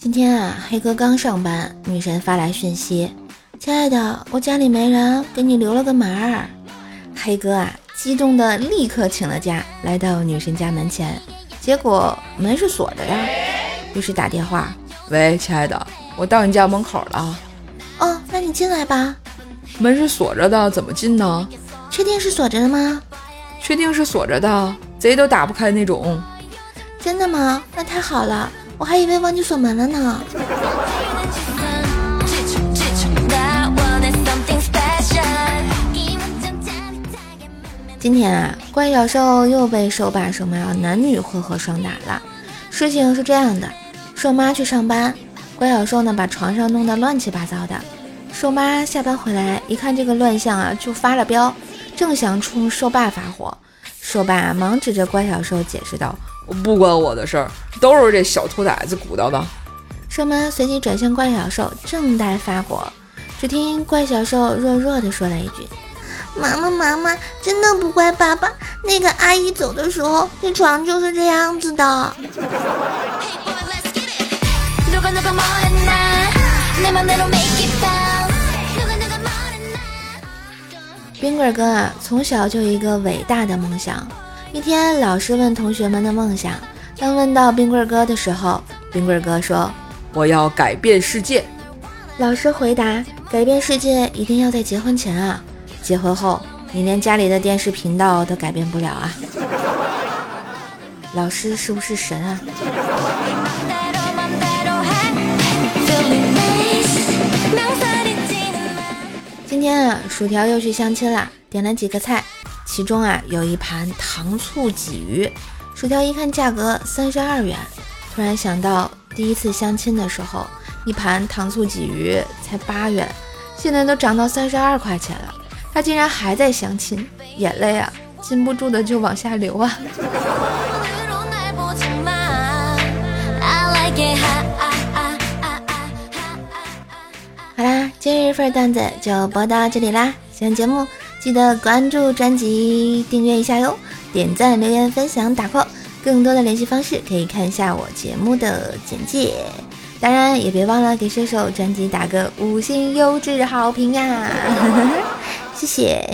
天啊，黑哥刚上班，女神发来讯息：“亲爱的，我家里没人，给你留了个门儿。”黑哥啊，激动的立刻请了假，来到女神家门前，结果门是锁着的，于是打电话：“喂，亲爱的，我到你家门口了。”“哦，那你进来吧。”“门是锁着的，怎么进呢？”“确定是锁着的吗？”“确定是锁着的，贼都打不开那种。”“真的吗？那太好了，我还以为忘记锁门了呢。”今天啊，怪小兽又被兽爸兽妈男女混合双打了。事情是这样的，兽妈去上班，怪小兽呢把床上弄得乱七八糟的。兽妈下班回来一看这个乱象啊，就发了飙，正想冲兽爸发火，兽爸忙指着怪小兽解释道：“不关我的事儿，都是这小兔崽子鼓捣的。”兽妈随即转向怪小兽，正待发火，只听怪小兽弱弱的说了一句。妈妈，妈妈，真的不怪爸爸。那个阿姨走的时候，这床就是这样子的。冰棍哥啊，从小就有一个伟大的梦想。一天，老师问同学们的梦想，当问到冰棍哥的时候，冰棍哥说：“我要改变世界。”老师回答：“改变世界一定要在结婚前啊。”结婚后，你连家里的电视频道都改变不了啊！老师是不是神啊？今天啊，薯条又去相亲了，点了几个菜，其中啊有一盘糖醋鲫鱼。薯条一看价格三十二元，突然想到第一次相亲的时候，一盘糖醋鲫鱼才八元，现在都涨到三十二块钱了。他竟然还在相亲，眼泪啊，禁不住的就往下流啊！好啦，今日份段子就播到这里啦！喜欢节目记得关注专辑，订阅一下哟！点赞、留言、分享、打 call，更多的联系方式可以看一下我节目的简介。当然也别忘了给射手专辑打个五星优质好评呀！谢谢。